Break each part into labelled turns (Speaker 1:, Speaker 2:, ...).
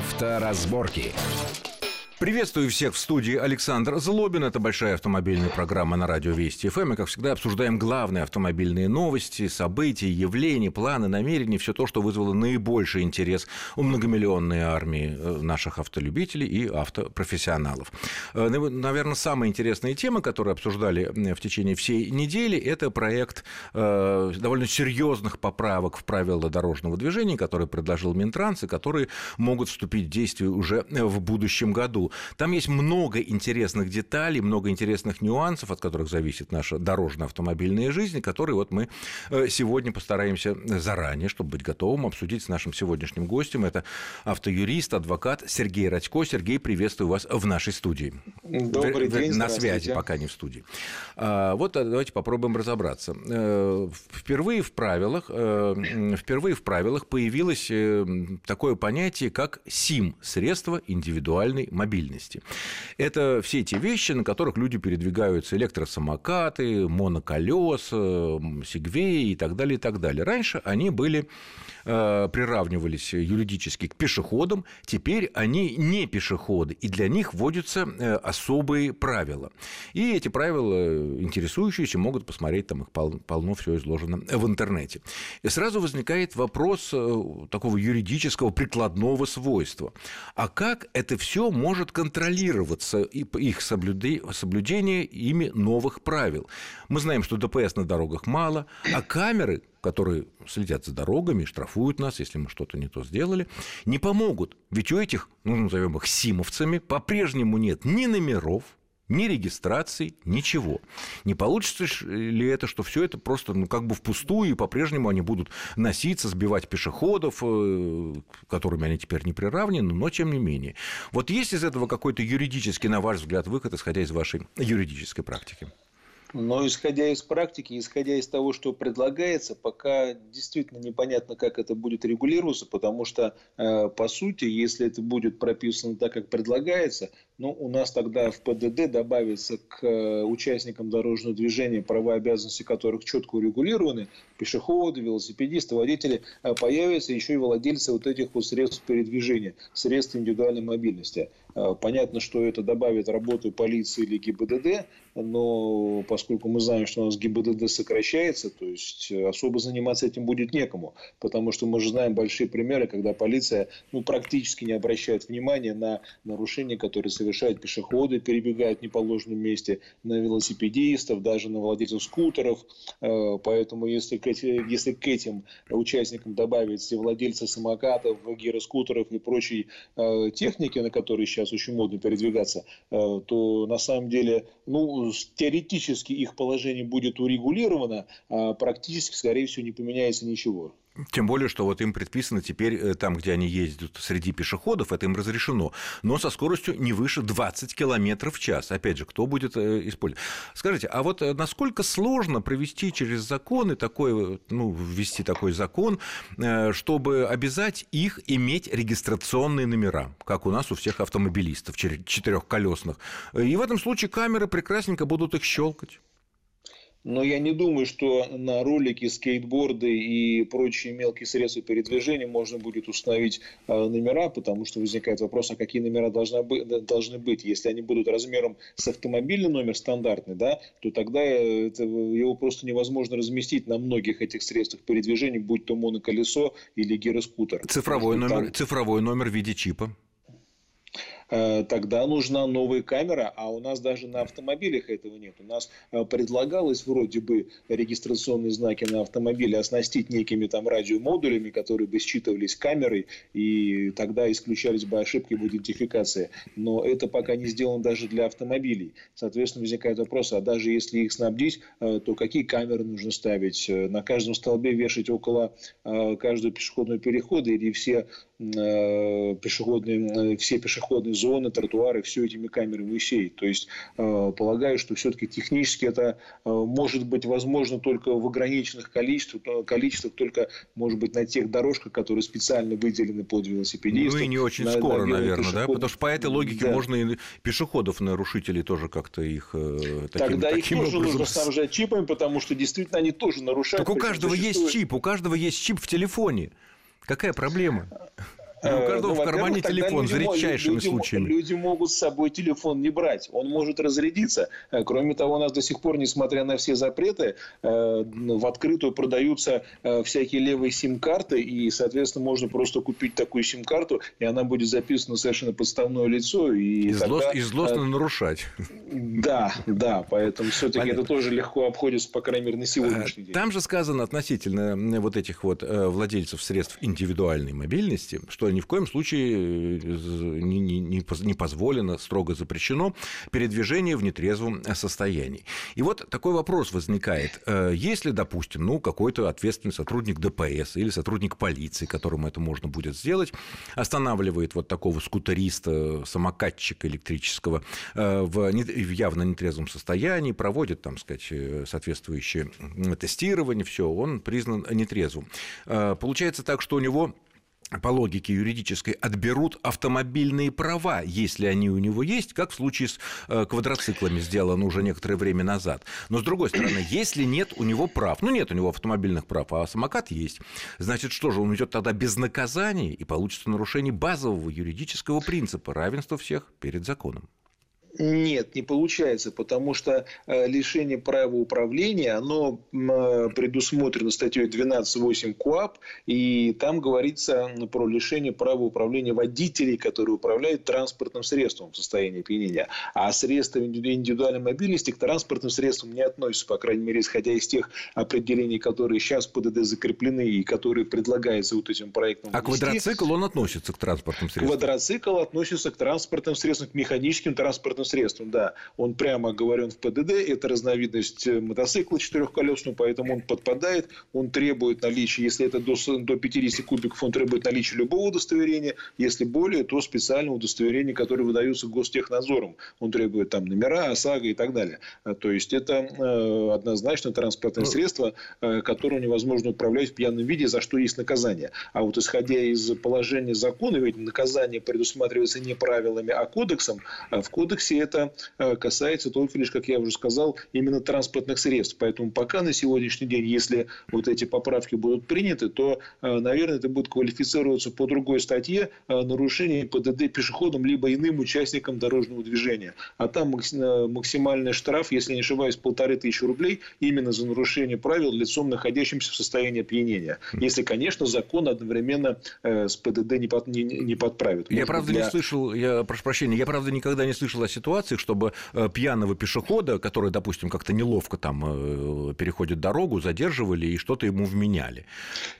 Speaker 1: Авторазборки.
Speaker 2: Приветствую всех в студии Александр Злобин. Это большая автомобильная программа на радио Вести ФМ. И, как всегда, обсуждаем главные автомобильные новости, события, явления, планы, намерения, все то, что вызвало наибольший интерес у многомиллионной армии э, наших автолюбителей и автопрофессионалов. Э, наверное, самая интересная тема, которую обсуждали в течение всей недели, это проект э, довольно серьезных поправок в правила дорожного движения, который предложил Минтранс, и которые могут вступить в действие уже в будущем году. Там есть много интересных деталей, много интересных нюансов, от которых зависит наша дорожная автомобильная жизнь, которые вот мы э, сегодня постараемся заранее, чтобы быть готовым, обсудить с нашим сегодняшним гостем. Это автоюрист, адвокат Сергей Радько. Сергей, приветствую вас в нашей студии.
Speaker 3: Добрый день.
Speaker 2: На связи, пока не в студии. А, вот а, давайте попробуем разобраться. Э, впервые в правилах, э, впервые в правилах появилось такое понятие, как СИМ – средство индивидуальной мобильности мобильности. Это все эти вещи, на которых люди передвигаются, электросамокаты, моноколеса, сегвеи и так далее, и так далее. Раньше они были, э, приравнивались юридически к пешеходам, теперь они не пешеходы, и для них вводятся э, особые правила. И эти правила интересующиеся могут посмотреть, там их полно все изложено в интернете. И сразу возникает вопрос э, такого юридического прикладного свойства. А как это все может может контролироваться их соблюдение ими новых правил. Мы знаем, что ДПС на дорогах мало, а камеры, которые следят за дорогами, штрафуют нас, если мы что-то не то сделали, не помогут. Ведь у этих, ну, назовем их симовцами, по-прежнему нет ни номеров, ни регистрации, ничего. Не получится ли это, что все это просто ну, как бы впустую, и по-прежнему они будут носиться, сбивать пешеходов, э, которыми они теперь не приравнены, но тем не менее. Вот есть из этого какой-то юридический, на ваш взгляд, выход, исходя из вашей юридической практики?
Speaker 3: Но исходя из практики, исходя из того, что предлагается, пока действительно непонятно, как это будет регулироваться, потому что, э, по сути, если это будет прописано так, как предлагается, ну, у нас тогда в ПДД добавится к э, участникам дорожного движения, права и обязанности которых четко урегулированы, пешеходы, велосипедисты, водители, э, появятся еще и владельцы вот этих вот средств передвижения, средств индивидуальной мобильности. Понятно, что это добавит работу полиции или ГИБДД, но поскольку мы знаем, что у нас ГИБДД сокращается, то есть э, особо заниматься этим будет некому, потому что мы же знаем большие примеры, когда полиция ну, практически не обращает внимания на нарушения, которые совершают пешеходы, перебегают в неположенном месте, на велосипедистов, даже на владельцев скутеров. Э, поэтому если к, эти, если к этим участникам добавить все владельцы самокатов, гироскутеров и прочей э, техники, на которой сейчас очень модно передвигаться, то на самом деле ну, теоретически их положение будет урегулировано, а практически, скорее всего, не поменяется ничего.
Speaker 2: Тем более, что вот им предписано теперь э, там, где они ездят среди пешеходов, это им разрешено, но со скоростью не выше 20 км в час. Опять же, кто будет э, использовать? Скажите, а вот э, насколько сложно провести через законы такой, ну, ввести такой закон, чтобы обязать их иметь регистрационные номера, как у нас у всех автомобилистов четырехколесных? И в этом случае камеры прекрасненько будут их щелкать.
Speaker 3: Но я не думаю, что на ролики, скейтборды и прочие мелкие средства передвижения можно будет установить э, номера, потому что возникает вопрос, а какие номера должны быть, должны быть. Если они будут размером с автомобильный номер стандартный, да, то тогда это, его просто невозможно разместить на многих этих средствах передвижения, будь то моноколесо или гироскутер.
Speaker 2: Цифровой номер, там... цифровой номер в виде чипа.
Speaker 3: Э, тогда нужна новая камера, а у нас даже на автомобилях этого нет. У нас э, предлагалось вроде бы регистрационные знаки на автомобиле оснастить некими там радиомодулями, которые бы считывались камерой, и тогда исключались бы ошибки в идентификации. Но это пока не сделано даже для автомобилей. Соответственно, возникает вопрос, а даже если их снабдить, э, то какие камеры нужно ставить? На каждом столбе вешать около каждого пешеходного перехода или все пешеходные, все пешеходные зоны, тротуары, все этими камерами усеять. То есть, э, полагаю, что все-таки технически это э, может быть возможно только в ограниченных количествах, количествах только, может быть, на тех дорожках, которые специально выделены под велосипедистов.
Speaker 2: Ну и не очень на, скоро, на наверное, да? Потому что по этой логике да. можно и пешеходов, нарушителей тоже как-то их э,
Speaker 3: таким, Тогда таким их тоже образом... нужно снабжать чипами, потому что действительно они тоже нарушают.
Speaker 2: Так у каждого есть чип, у каждого есть чип в телефоне. Какая проблема? Ну, у каждого ну, в кармане телефон, за редчайшими
Speaker 3: люди,
Speaker 2: случаями.
Speaker 3: Люди могут с собой телефон не брать, он может разрядиться. Э, кроме того, у нас до сих пор, несмотря на все запреты, э, в открытую продаются э, всякие левые сим-карты, и, соответственно, можно просто купить такую сим-карту, и она будет записана совершенно подставное лицо. И,
Speaker 2: и, тогда, злост, и злостно нарушать.
Speaker 3: Да, да, поэтому все-таки это тоже легко обходится, по крайней мере, на сегодняшний день.
Speaker 2: Там же сказано относительно вот этих вот владельцев средств индивидуальной мобильности, что ни в коем случае э, не, не, не позволено, строго запрещено передвижение в нетрезвом состоянии. И вот такой вопрос возникает. Э, если, допустим, ну, какой-то ответственный сотрудник ДПС или сотрудник полиции, которому это можно будет сделать, останавливает вот такого скутериста, самокатчика электрического э, в явно нетрезвом состоянии, проводит, там сказать, соответствующее тестирование, все, он признан нетрезвым. Получается так, что у него по логике юридической, отберут автомобильные права, если они у него есть, как в случае с э, квадроциклами сделано уже некоторое время назад. Но, с другой стороны, если нет у него прав, ну, нет у него автомобильных прав, а самокат есть, значит, что же, он идет тогда без наказания и получится нарушение базового юридического принципа равенства всех перед законом.
Speaker 3: Нет, не получается, потому что э, лишение права управления, оно э, предусмотрено статьей 12.8 КУАП, и там говорится про лишение права управления водителей, которые управляют транспортным средством в состоянии опьянения. А средства индивидуальной мобильности к транспортным средствам не относятся, по крайней мере, исходя из тех определений, которые сейчас ПДД закреплены и которые предлагаются вот этим проектом.
Speaker 2: А квадроцикл, он относится к транспортным средствам?
Speaker 3: Квадроцикл относится к транспортным средствам, к механическим транспортным транспортным средством, да. Он прямо оговорен в ПДД, это разновидность э, мотоцикла четырехколесного, поэтому он подпадает, он требует наличия, если это до, до 50 кубиков, он требует наличия любого удостоверения, если более, то специального удостоверения, которое выдается гостехнадзором. Он требует там номера, ОСАГО и так далее. А, то есть, это э, однозначно транспортное ну, средство, э, которое невозможно управлять в пьяном виде, за что есть наказание. А вот исходя из положения закона, ведь наказание предусматривается не правилами, а кодексом, а в кодексе Беларуси это э, касается только лишь, как я уже сказал, именно транспортных средств. Поэтому пока на сегодняшний день, если вот эти поправки будут приняты, то, э, наверное, это будет квалифицироваться по другой статье э, нарушение ПДД пешеходом либо иным участникам дорожного движения. А там максимальный штраф, если не ошибаюсь, полторы тысячи рублей именно за нарушение правил лицом, находящимся в состоянии опьянения. Если, конечно, закон одновременно с ПДД не, под, не, не подправит.
Speaker 2: Я, правда, для... не слышал, я прошу прощения, я, правда, никогда не слышал о ситуациях, чтобы э, пьяного пешехода, который, допустим, как-то неловко там э, переходит дорогу, задерживали и что-то ему вменяли.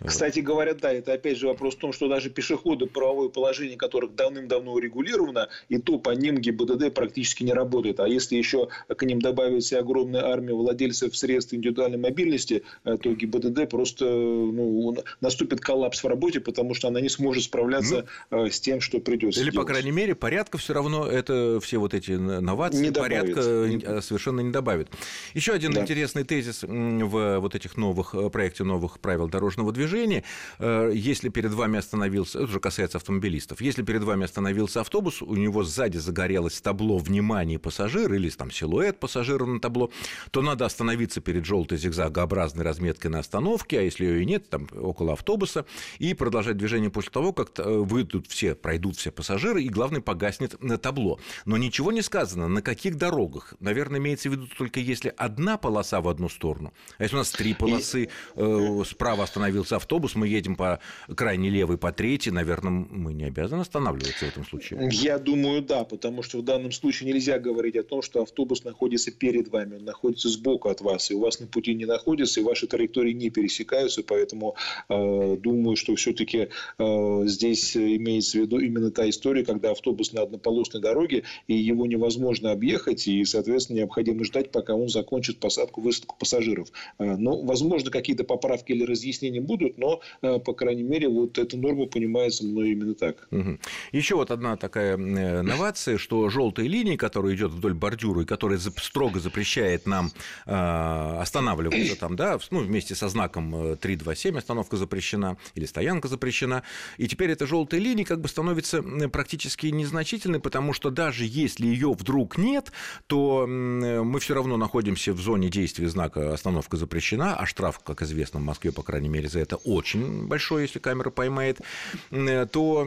Speaker 3: Кстати говоря, да, это опять же вопрос в том, что даже пешеходы, правовое положение которых давным-давно урегулировано, и то по ним ГИБДД практически не работает. А если еще к ним добавится огромная армия владельцев средств индивидуальной мобильности, э, то ГИБДД просто ну, наступит коллапс в работе, потому что она не сможет справляться ну, с тем, что придется.
Speaker 2: Или, делать. по крайней мере, порядка все равно это все вот эти эти новации не порядка добавит. Э, совершенно не добавит. Еще один да. интересный тезис в вот этих новых э, проекте новых правил дорожного движения. Э, если перед вами остановился, это уже касается автомобилистов, если перед вами остановился автобус, у него сзади загорелось табло «Внимание, пассажир» или там силуэт пассажира на табло, то надо остановиться перед желтой зигзагообразной разметкой на остановке, а если ее и нет, там около автобуса, и продолжать движение после того, как выйдут все, пройдут все пассажиры, и, главное, погаснет табло. Но ничего не не сказано, на каких дорогах. Наверное, имеется в виду только если одна полоса в одну сторону. А если у нас три полосы, э, справа остановился автобус, мы едем по крайней левой, по третьей, наверное, мы не обязаны останавливаться в этом случае.
Speaker 3: Я думаю, да, потому что в данном случае нельзя говорить о том, что автобус находится перед вами, он находится сбоку от вас, и у вас на пути не находится, и ваши траектории не пересекаются, поэтому э, думаю, что все-таки э, здесь имеется в виду именно та история, когда автобус на однополосной дороге, и его невозможно объехать, и, соответственно, необходимо ждать, пока он закончит посадку, высадку пассажиров. А, ну, возможно, какие-то поправки или разъяснения будут, но, а, по крайней мере, вот эта норма понимается мной именно так.
Speaker 2: Угу. Еще вот одна такая э, новация, что желтые линии, которые идет вдоль бордюра и которая строго запрещает нам останавливаться там, да, ну, вместе со знаком 327 э, остановка запрещена или стоянка запрещена, и теперь эта желтая линия как бы становится практически незначительной, потому что даже если ее вдруг нет, то мы все равно находимся в зоне действия знака «Остановка запрещена», а штраф, как известно, в Москве, по крайней мере, за это очень большой, если камера поймает, то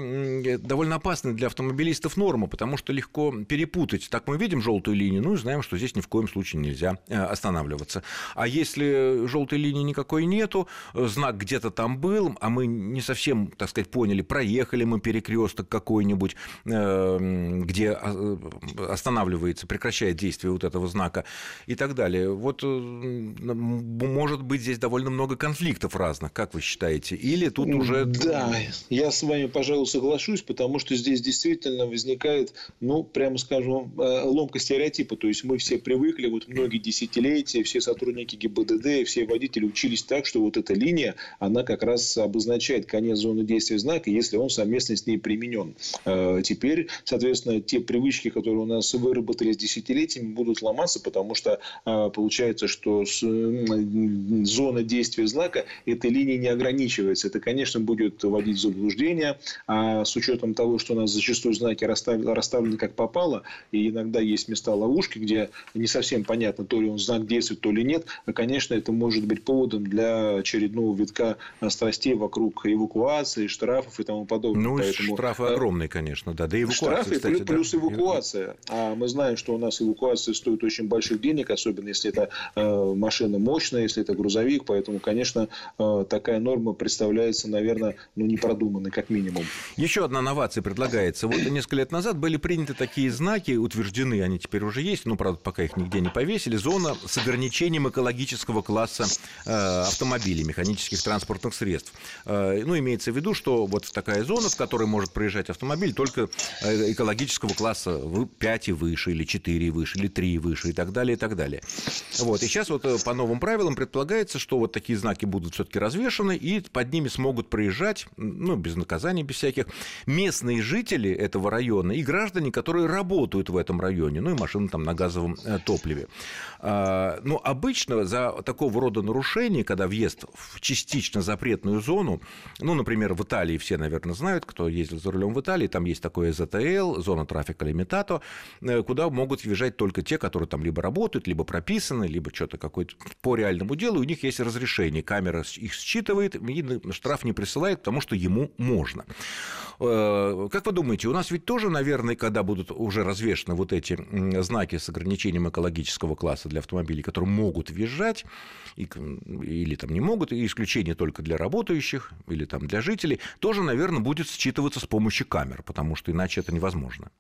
Speaker 2: довольно опасная для автомобилистов норма, потому что легко перепутать. Так мы видим желтую линию, ну и знаем, что здесь ни в коем случае нельзя э, останавливаться. А если желтой линии никакой нету, знак где-то там был, а мы не совсем, так сказать, поняли, проехали мы перекресток какой-нибудь, э, где а, останавливается, прекращает действие вот этого знака и так далее. Вот может быть здесь довольно много конфликтов разных, как вы считаете? Или тут уже...
Speaker 3: Да, я с вами, пожалуй, соглашусь, потому что здесь действительно возникает, ну, прямо скажем, э, ломка стереотипа. То есть мы все привыкли, вот многие десятилетия, все сотрудники ГИБДД, все водители учились так, что вот эта линия, она как раз обозначает конец зоны действия знака, если он совместно с ней применен. Э, теперь, соответственно, те привычки, которые у нас выработались десятилетиями, будут ломаться, потому что э, получается, что зона действия знака этой линии не ограничивается. Это, конечно, будет вводить в заблуждение, а с учетом того, что у нас зачастую знаки расставлены как попало, и иногда есть места ловушки, где не совсем понятно, то ли он знак действует, то ли нет, конечно, это может быть поводом для очередного витка страстей вокруг эвакуации, штрафов и тому подобное.
Speaker 2: Ну, Поэтому... штрафы э, огромные, конечно, да. Да
Speaker 3: эвакуация, Штрафы кстати, плюс да. эвакуация. А мы знаем, что у нас эвакуация стоит очень больших денег, особенно если это э, машина мощная, если это грузовик. Поэтому, конечно, э, такая норма представляется, наверное, ну, непродуманной, как минимум.
Speaker 2: Еще одна новация предлагается. Вот несколько лет назад были приняты такие знаки, утверждены, они теперь уже есть, но, правда, пока их нигде не повесили. Зона с ограничением экологического класса э, автомобилей, механических транспортных средств. Ну, имеется в виду, что вот такая зона, в которой может проезжать автомобиль только экологического класса 5 и выше, или 4 и выше, или 3 и выше, и так далее, и так далее. Вот. И сейчас вот по новым правилам предполагается, что вот такие знаки будут все-таки развешаны, и под ними смогут проезжать, ну, без наказаний, без всяких, местные жители этого района и граждане, которые работают в этом районе, ну, и машины там на газовом э, топливе. А, но обычно за такого рода нарушения, когда въезд в частично запретную зону, ну, например, в Италии все, наверное, знают, кто ездил за рулем в Италии, там есть такое ЗТЛ, зона трафика лимитато, э, куда могут въезжать только те, которые там либо работают, либо прописаны, либо что-то какое-то по реальному делу, у них есть разрешение, камера их считывает, и штраф не присылает, потому что ему можно. Э, как вы думаете, у нас ведь тоже, наверное, когда будут уже развешены вот эти знаки с ограничением экологического класса для автомобилей, которые могут въезжать, или там не могут, и исключение только для работающих, или там для жителей, тоже, наверное, будет считываться с помощью камер, потому что иначе это невозможно.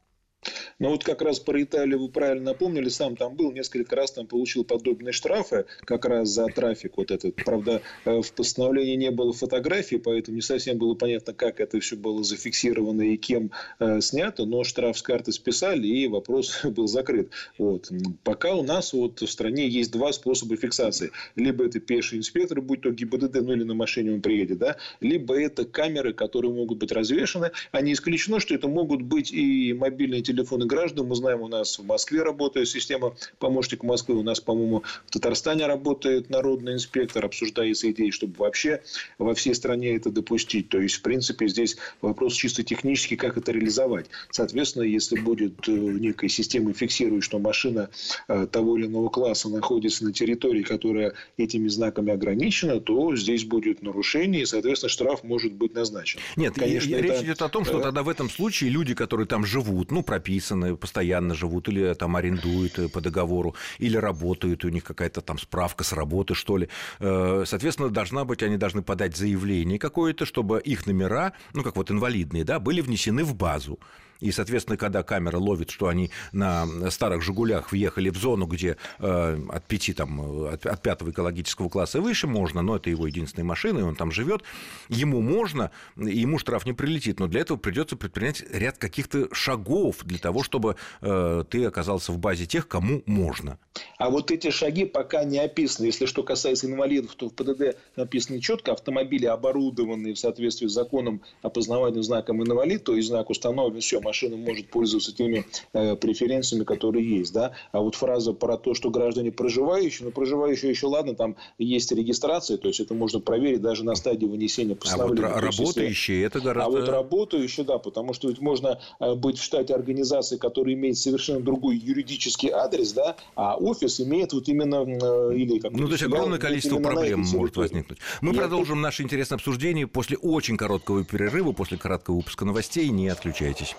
Speaker 3: Но вот как раз про Италию вы правильно напомнили, сам там был, несколько раз там получил подобные штрафы, как раз за трафик вот этот. Правда, э, в постановлении не было фотографий, поэтому не совсем было понятно, как это все было зафиксировано и кем э, снято, но штраф с карты списали, и вопрос был закрыт. Вот. Пока у нас вот в стране есть два способа фиксации. Либо это пеший инспектор, будь то ГИБДД, ну или на машине он приедет, да, либо это камеры, которые могут быть развешаны. А не исключено, что это могут быть и мобильные телефоны, телефоны граждан. Мы знаем, у нас в Москве работает система помощник Москвы. У нас, по-моему, в Татарстане работает народный инспектор. Обсуждается идея, чтобы вообще во всей стране это допустить. То есть, в принципе, здесь вопрос чисто технический, как это реализовать. Соответственно, если будет э, некая система фиксирует, что машина э, того или иного класса находится на территории, которая этими знаками ограничена, то здесь будет нарушение, и, соответственно, штраф может быть назначен.
Speaker 2: Нет, Конечно, речь это... идет о том, что тогда в этом случае люди, которые там живут, ну, прописаны, постоянно живут, или там арендуют э, по договору, или работают, у них какая-то там справка с работы, что ли. Э, соответственно, должна быть, они должны подать заявление какое-то, чтобы их номера, ну, как вот инвалидные, да, были внесены в базу. И, соответственно, когда камера ловит, что они на старых «Жигулях» въехали в зону, где э, от пяти, там, от, от пятого экологического класса выше можно, но это его единственная машина, и он там живет, ему можно, ему штраф не прилетит, но для этого придется предпринять ряд каких-то шагов для того, чтобы э, ты оказался в базе тех, кому можно.
Speaker 3: А вот эти шаги пока не описаны. Если что касается инвалидов, то в ПДД написано четко, автомобили, оборудованные в соответствии с законом опознавательным знаком инвалид, то есть знак установлен, все, машина может пользоваться теми э, преференциями, которые есть, да. А вот фраза про то, что граждане проживающие, ну, проживающие еще ладно, там есть регистрация, то есть это можно проверить даже на стадии вынесения постановления.
Speaker 2: А вот работающие, это гораздо...
Speaker 3: А вот работающие, да, потому что ведь можно э, быть в штате организации, которая имеет совершенно другой юридический адрес, да, а офис имеет вот именно...
Speaker 2: Э, или ну, то есть огромное количество проблем может возникнуть. Мы Нет, продолжим наше интересное обсуждение после очень короткого перерыва, после короткого выпуска новостей. Не отключайтесь.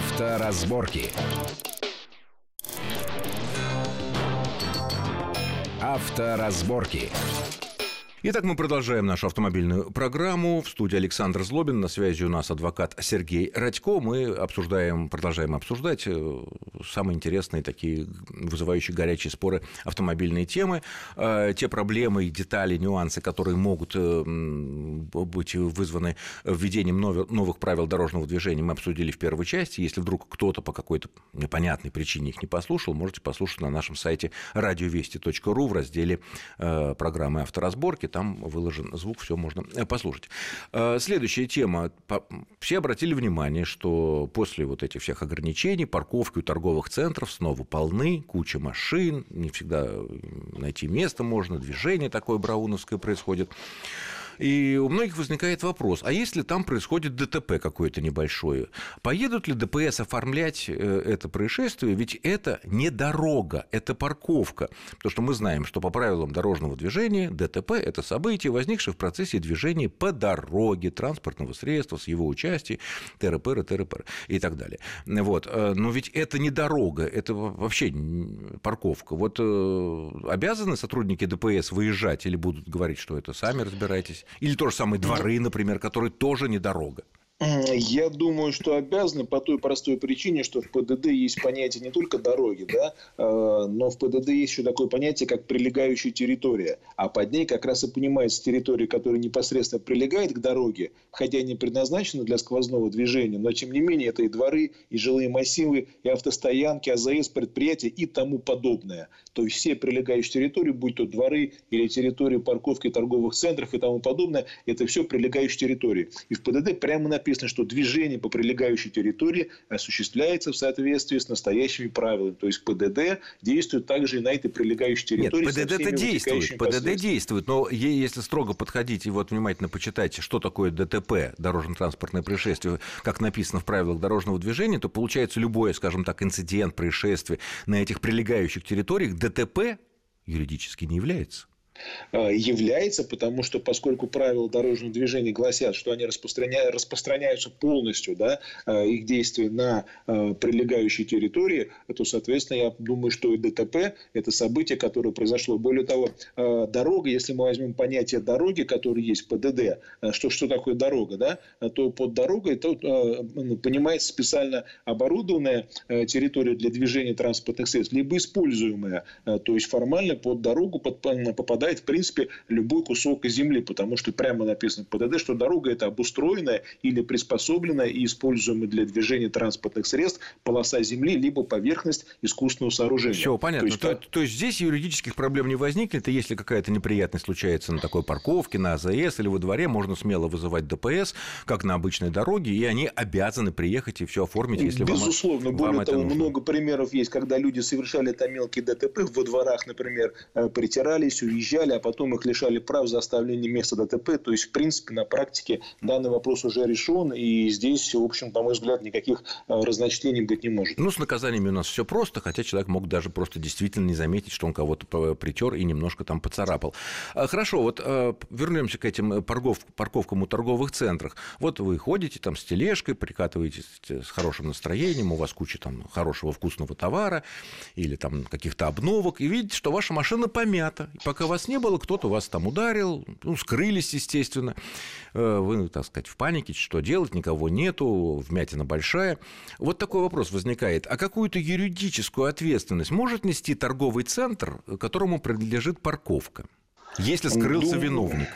Speaker 1: Авторазборки. Авторазборки.
Speaker 2: Итак, мы продолжаем нашу автомобильную программу. В студии Александр Злобин. На связи у нас адвокат Сергей Радько. Мы обсуждаем, продолжаем обсуждать э, самые интересные такие вызывающие горячие споры автомобильные темы. Э, те проблемы, детали, нюансы, которые могут э, быть вызваны введением новых правил дорожного движения, мы обсудили в первой части. Если вдруг кто-то по какой-то непонятной причине их не послушал, можете послушать на нашем сайте радиовести.ру в разделе программы «Авторазборки» там выложен звук, все можно э, послушать. Э, следующая тема. Все обратили внимание, что после вот этих всех ограничений парковки у торговых центров снова полны, куча машин, не всегда найти место можно, движение такое брауновское происходит. И у многих возникает вопрос, а если там происходит ДТП какое-то небольшое, поедут ли ДПС оформлять э, это происшествие? Ведь это не дорога, это парковка. Потому что мы знаем, что по правилам дорожного движения ДТП – это событие, возникшее в процессе движения по дороге транспортного средства с его участием, ТРПР, ТРПР и так далее. Вот. Э, но ведь это не дорога, это вообще парковка. Вот э, обязаны сотрудники ДПС выезжать или будут говорить, что это сами разбирайтесь? Или то же самое дворы, например, которые тоже не дорога.
Speaker 3: Я думаю, что обязаны по той простой причине, что в ПДД есть понятие не только дороги, да, э, но в ПДД есть еще такое понятие, как прилегающая территория. А под ней как раз и понимается территория, которая непосредственно прилегает к дороге, хотя не предназначена для сквозного движения, но тем не менее это и дворы, и жилые массивы, и автостоянки, АЗС, предприятия и тому подобное. То есть все прилегающие территории, будь то дворы или территории парковки торговых центров и тому подобное, это все прилегающие территории. И в ПДД прямо написано написано, что движение по прилегающей территории осуществляется в соответствии с настоящими правилами. То есть ПДД действует также и на этой прилегающей территории.
Speaker 2: Нет, ПДД-то действует, ПДД действует, но если строго подходить и вот внимательно почитайте, что такое ДТП, дорожно-транспортное происшествие, как написано в правилах дорожного движения, то получается любое, скажем так, инцидент, происшествие на этих прилегающих территориях ДТП юридически не является.
Speaker 3: Э, является, потому что поскольку правила дорожного движения гласят, что они распространя... распространяются полностью, да, э, их действия на э, прилегающей территории, то, соответственно, я думаю, что и ДТП – это событие, которое произошло. Более того, дорога, если мы возьмем понятие дороги, которое есть в ПДД, что, что такое дорога, да, то под дорогой то, понимается специально оборудованная территория для движения транспортных средств, либо используемая, то есть формально под дорогу попадает, в принципе, любой кусок земли, потому что прямо написано в ПДД, что дорога это обустроенная или приспособленная и используемая для движения транспортных средств полоса земли, либо поверхность искусственного сооружения.
Speaker 2: Все, понятно. То есть, то, то есть здесь юридических проблем не возникнет, и если какая-то неприятность случается на такой парковке, на АЗС или во дворе, можно смело вызывать ДПС, как на обычной дороге, и они обязаны приехать и все оформить, если
Speaker 3: Безусловно.
Speaker 2: вам,
Speaker 3: Более
Speaker 2: вам
Speaker 3: того, много примеров есть, когда люди совершали там мелкие ДТП во дворах, например, э, притирались, уезжали уезжали, а потом их лишали прав за оставление места ДТП. То есть, в принципе, на практике данный вопрос уже решен, и здесь, в общем, на мой взгляд, никаких э, разночтений быть не может.
Speaker 2: Ну, с наказаниями у нас все просто, хотя человек мог даже просто действительно не заметить, что он кого-то притер и немножко там поцарапал. А, хорошо, вот э, вернемся к этим парковкам у торговых центрах. Вот вы ходите там с тележкой, прикатываетесь с хорошим настроением, у вас куча там хорошего вкусного товара или там каких-то обновок, и видите, что ваша машина помята. И пока вас не было, кто-то вас там ударил, ну, скрылись, естественно. Э, вы, так сказать, в панике, что делать, никого нету, вмятина большая. Вот такой вопрос возникает. А какую-то юридическую ответственность может нести торговый центр, которому принадлежит парковка, если скрылся
Speaker 3: Думаю,
Speaker 2: виновник?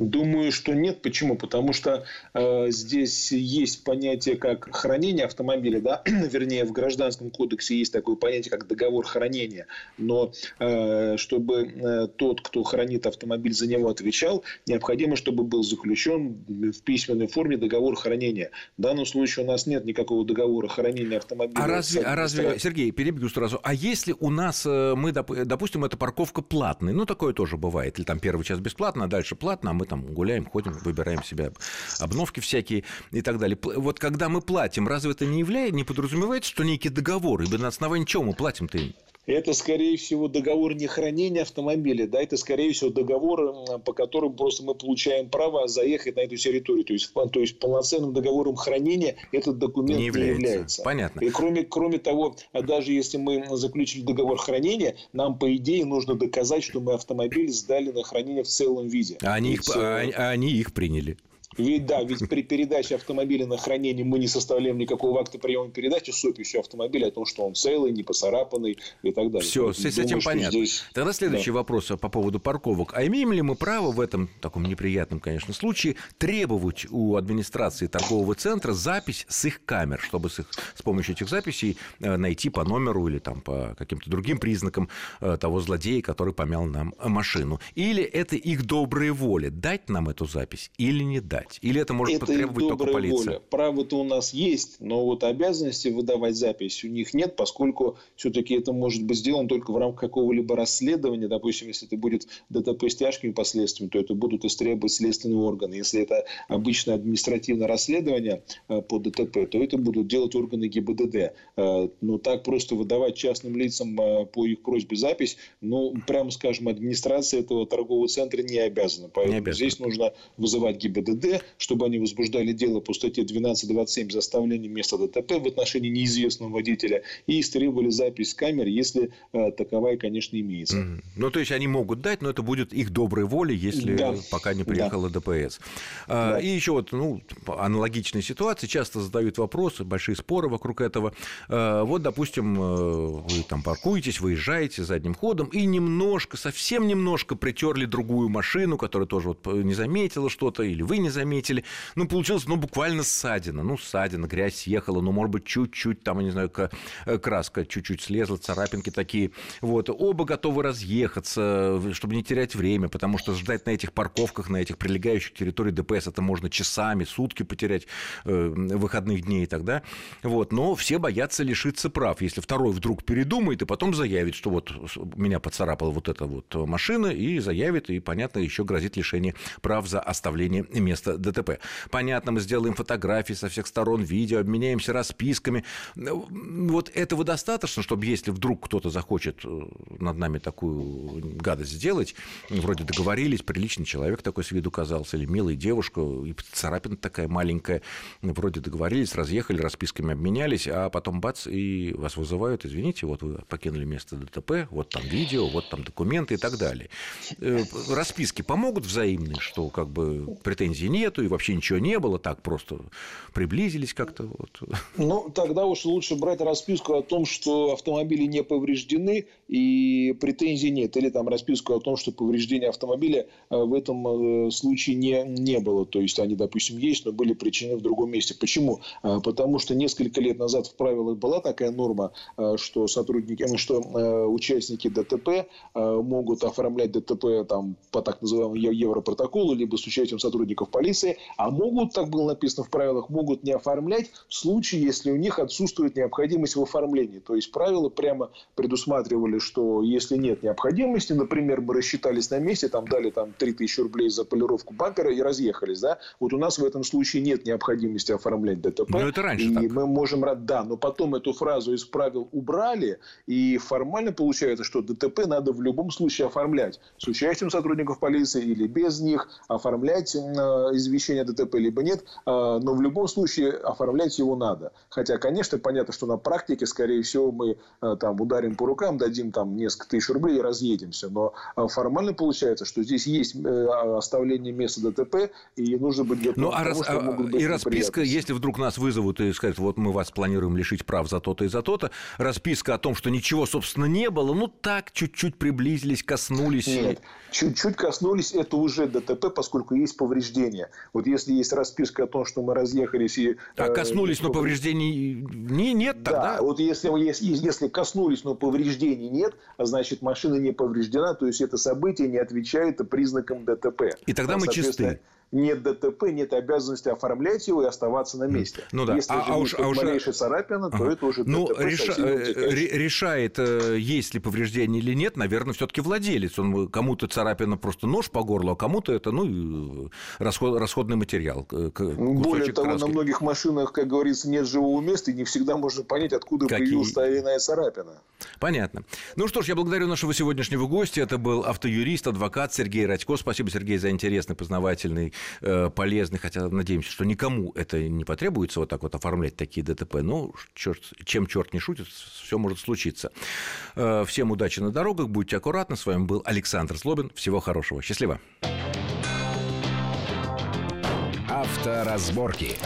Speaker 3: Думаю, что нет. Почему? Потому что э, здесь есть понятие как хранение автомобиля, да, вернее, в Гражданском кодексе есть такое понятие, как договор хранения. Но э, чтобы э, тот, кто хранит автомобиль, за него отвечал, необходимо, чтобы был заключен в письменной форме договор хранения. В данном случае у нас нет никакого договора хранения автомобиля.
Speaker 2: А разве, а разве Сергей, перебью сразу, а если у нас, э, мы, допустим, эта парковка платная, ну, такое тоже бывает, или там первый час бесплатно, а дальше платно, а мы там гуляем, ходим, выбираем себе обновки всякие и так далее. Вот когда мы платим, разве это не является, не подразумевается, что некий договор, ибо на основании чего мы платим-то им?
Speaker 3: Это, скорее всего, договор не хранения автомобиля, да, это, скорее всего, договор, по которому просто мы получаем право заехать на эту территорию. То есть, то есть полноценным договором хранения этот документ не является. Не является.
Speaker 2: Понятно.
Speaker 3: И кроме, кроме того, даже если мы заключили договор хранения, нам, по идее, нужно доказать, что мы автомобиль сдали на хранение в целом виде.
Speaker 2: А они, их, а, они их приняли.
Speaker 3: Ведь да, ведь при передаче автомобиля на хранение мы не составляем никакого акта приема передачи с описью автомобиля о том, что он целый, не поцарапанный и так далее.
Speaker 2: Все, с, Думаю, этим понятно. Здесь... Тогда следующий да. вопрос по поводу парковок. А имеем ли мы право в этом таком неприятном, конечно, случае требовать у администрации торгового центра запись с их камер, чтобы с, их, с помощью этих записей э, найти по номеру или там по каким-то другим признакам э, того злодея, который помял нам машину? Или это их добрая воля дать нам эту запись или не дать? Выдавать? Или это может это потребовать только полиция? Воля.
Speaker 3: Право-то у нас есть, но вот обязанности выдавать запись у них нет, поскольку все-таки это может быть сделано только в рамках какого-либо расследования. Допустим, если это будет ДТП с тяжкими последствиями, то это будут истребовать следственные органы. Если это обычное административное расследование э, по ДТП, то это будут делать органы ГИБДД. Э, но так просто выдавать частным лицам э, по их просьбе запись, ну, прямо скажем, администрация этого торгового центра не обязана. Поэтому не обязана. здесь нужно вызывать ГИБДД, чтобы они возбуждали дело по статье 12.27 за оставление места ДТП в отношении неизвестного водителя и истребовали запись камер, если э, таковая, конечно, имеется. Mm-hmm.
Speaker 2: Ну, то есть они могут дать, но это будет их доброй волей, если да. пока не приехала да. ДПС. Да. И еще вот ну, аналогичная ситуация. Часто задают вопросы, большие споры вокруг этого. А, вот, допустим, э, вы там паркуетесь, выезжаете задним ходом и немножко, совсем немножко притерли другую машину, которая тоже вот не заметила что-то, или вы не заметили заметили. Ну, получилось, ну, буквально ссадина. Ну, ссадина, грязь съехала, ну, может быть, чуть-чуть, там, я не знаю, э, краска чуть-чуть слезла, царапинки такие. Вот. Оба готовы разъехаться, чтобы не терять время, потому что ждать на этих парковках, на этих прилегающих территорий ДПС это можно часами, сутки потерять э, выходных дней тогда. Вот. Но все боятся лишиться прав. Если второй вдруг передумает и потом заявит, что вот меня поцарапала вот эта вот машина, и заявит, и, понятно, еще грозит лишение прав за оставление места ДТП. Понятно, мы сделаем фотографии со всех сторон, видео, обменяемся расписками. Вот этого достаточно, чтобы если вдруг кто-то захочет э, над нами такую гадость сделать, вроде договорились, приличный человек такой с виду казался, или милая девушка, и царапина такая маленькая, вроде договорились, разъехали, расписками обменялись, а потом бац, и вас вызывают, извините, вот вы покинули место ДТП, вот там видео, вот там документы и так далее. Э, расписки помогут взаимные, что как бы претензий нет, нету, и вообще ничего не было, так просто приблизились как-то. Вот.
Speaker 3: Ну, тогда уж лучше брать расписку о том, что автомобили не повреждены и претензий нет. Или там расписку о том, что повреждения автомобиля э, в этом э, случае не, не было. То есть, они, допустим, есть, но были причинены в другом месте. Почему? А, потому что несколько лет назад в правилах была такая норма, э, что сотрудники, что участники ДТП могут оформлять ДТП там, по так называемому Европротоколу, либо с участием сотрудников полиции, полиции, а могут, так было написано в правилах, могут не оформлять в случае, если у них отсутствует необходимость в оформлении. То есть правила прямо предусматривали, что если нет необходимости, например, мы рассчитались на месте, там дали там 3000 рублей за полировку бампера и разъехались, да, вот у нас в этом случае нет необходимости оформлять ДТП.
Speaker 2: Но это раньше
Speaker 3: и
Speaker 2: так.
Speaker 3: мы можем, да, но потом эту фразу из правил убрали, и формально получается, что ДТП надо в любом случае оформлять с участием сотрудников полиции или без них, оформлять извещение о ДТП, либо нет, но в любом случае оформлять его надо. Хотя, конечно, понятно, что на практике, скорее всего, мы там ударим по рукам, дадим там несколько тысяч рублей и разъедемся. Но формально получается, что здесь есть оставление места ДТП, и нужно быть готовым
Speaker 2: ну, а раз, что могут быть И расписка, если вдруг нас вызовут и скажут, вот мы вас планируем лишить прав за то-то и за то-то, расписка о том, что ничего, собственно, не было, ну так, чуть-чуть приблизились, коснулись.
Speaker 3: Нет, чуть-чуть коснулись, это уже ДТП, поскольку есть повреждения. Вот если есть расписка о том, что мы разъехались и...
Speaker 2: А э, коснулись, но повреждений не, нет тогда?
Speaker 3: Да, вот если, если, если коснулись, но повреждений нет, а значит машина не повреждена, то есть это событие не отвечает признакам ДТП.
Speaker 2: И тогда мы чисты
Speaker 3: нет ДТП, нет обязанности оформлять его и оставаться на месте.
Speaker 2: Ну да.
Speaker 3: Если а, же а уж, а уж... малейшая царапина, ага. то это уже
Speaker 2: ну, ДТП. Реша... Э, решает, э, есть ли повреждение или нет, наверное, все-таки владелец. Он кому-то царапина просто нож по горлу, а кому-то это ну, расход... расходный материал.
Speaker 3: Более того, краски. на многих машинах, как говорится, нет живого места, и не всегда можно понять, откуда Какие... появилась та или иная царапина.
Speaker 2: Понятно. Ну что ж, я благодарю нашего сегодняшнего гостя. Это был автоюрист, адвокат Сергей Радько. Спасибо, Сергей, за интересный, познавательный Э, полезны, хотя надеемся, что никому это не потребуется вот так вот оформлять такие ДТП. Ну, черт, чем черт не шутит, все может случиться. Э, всем удачи на дорогах, будьте аккуратны. С вами был Александр Слобин. Всего хорошего. Счастливо.
Speaker 1: Авторазборки.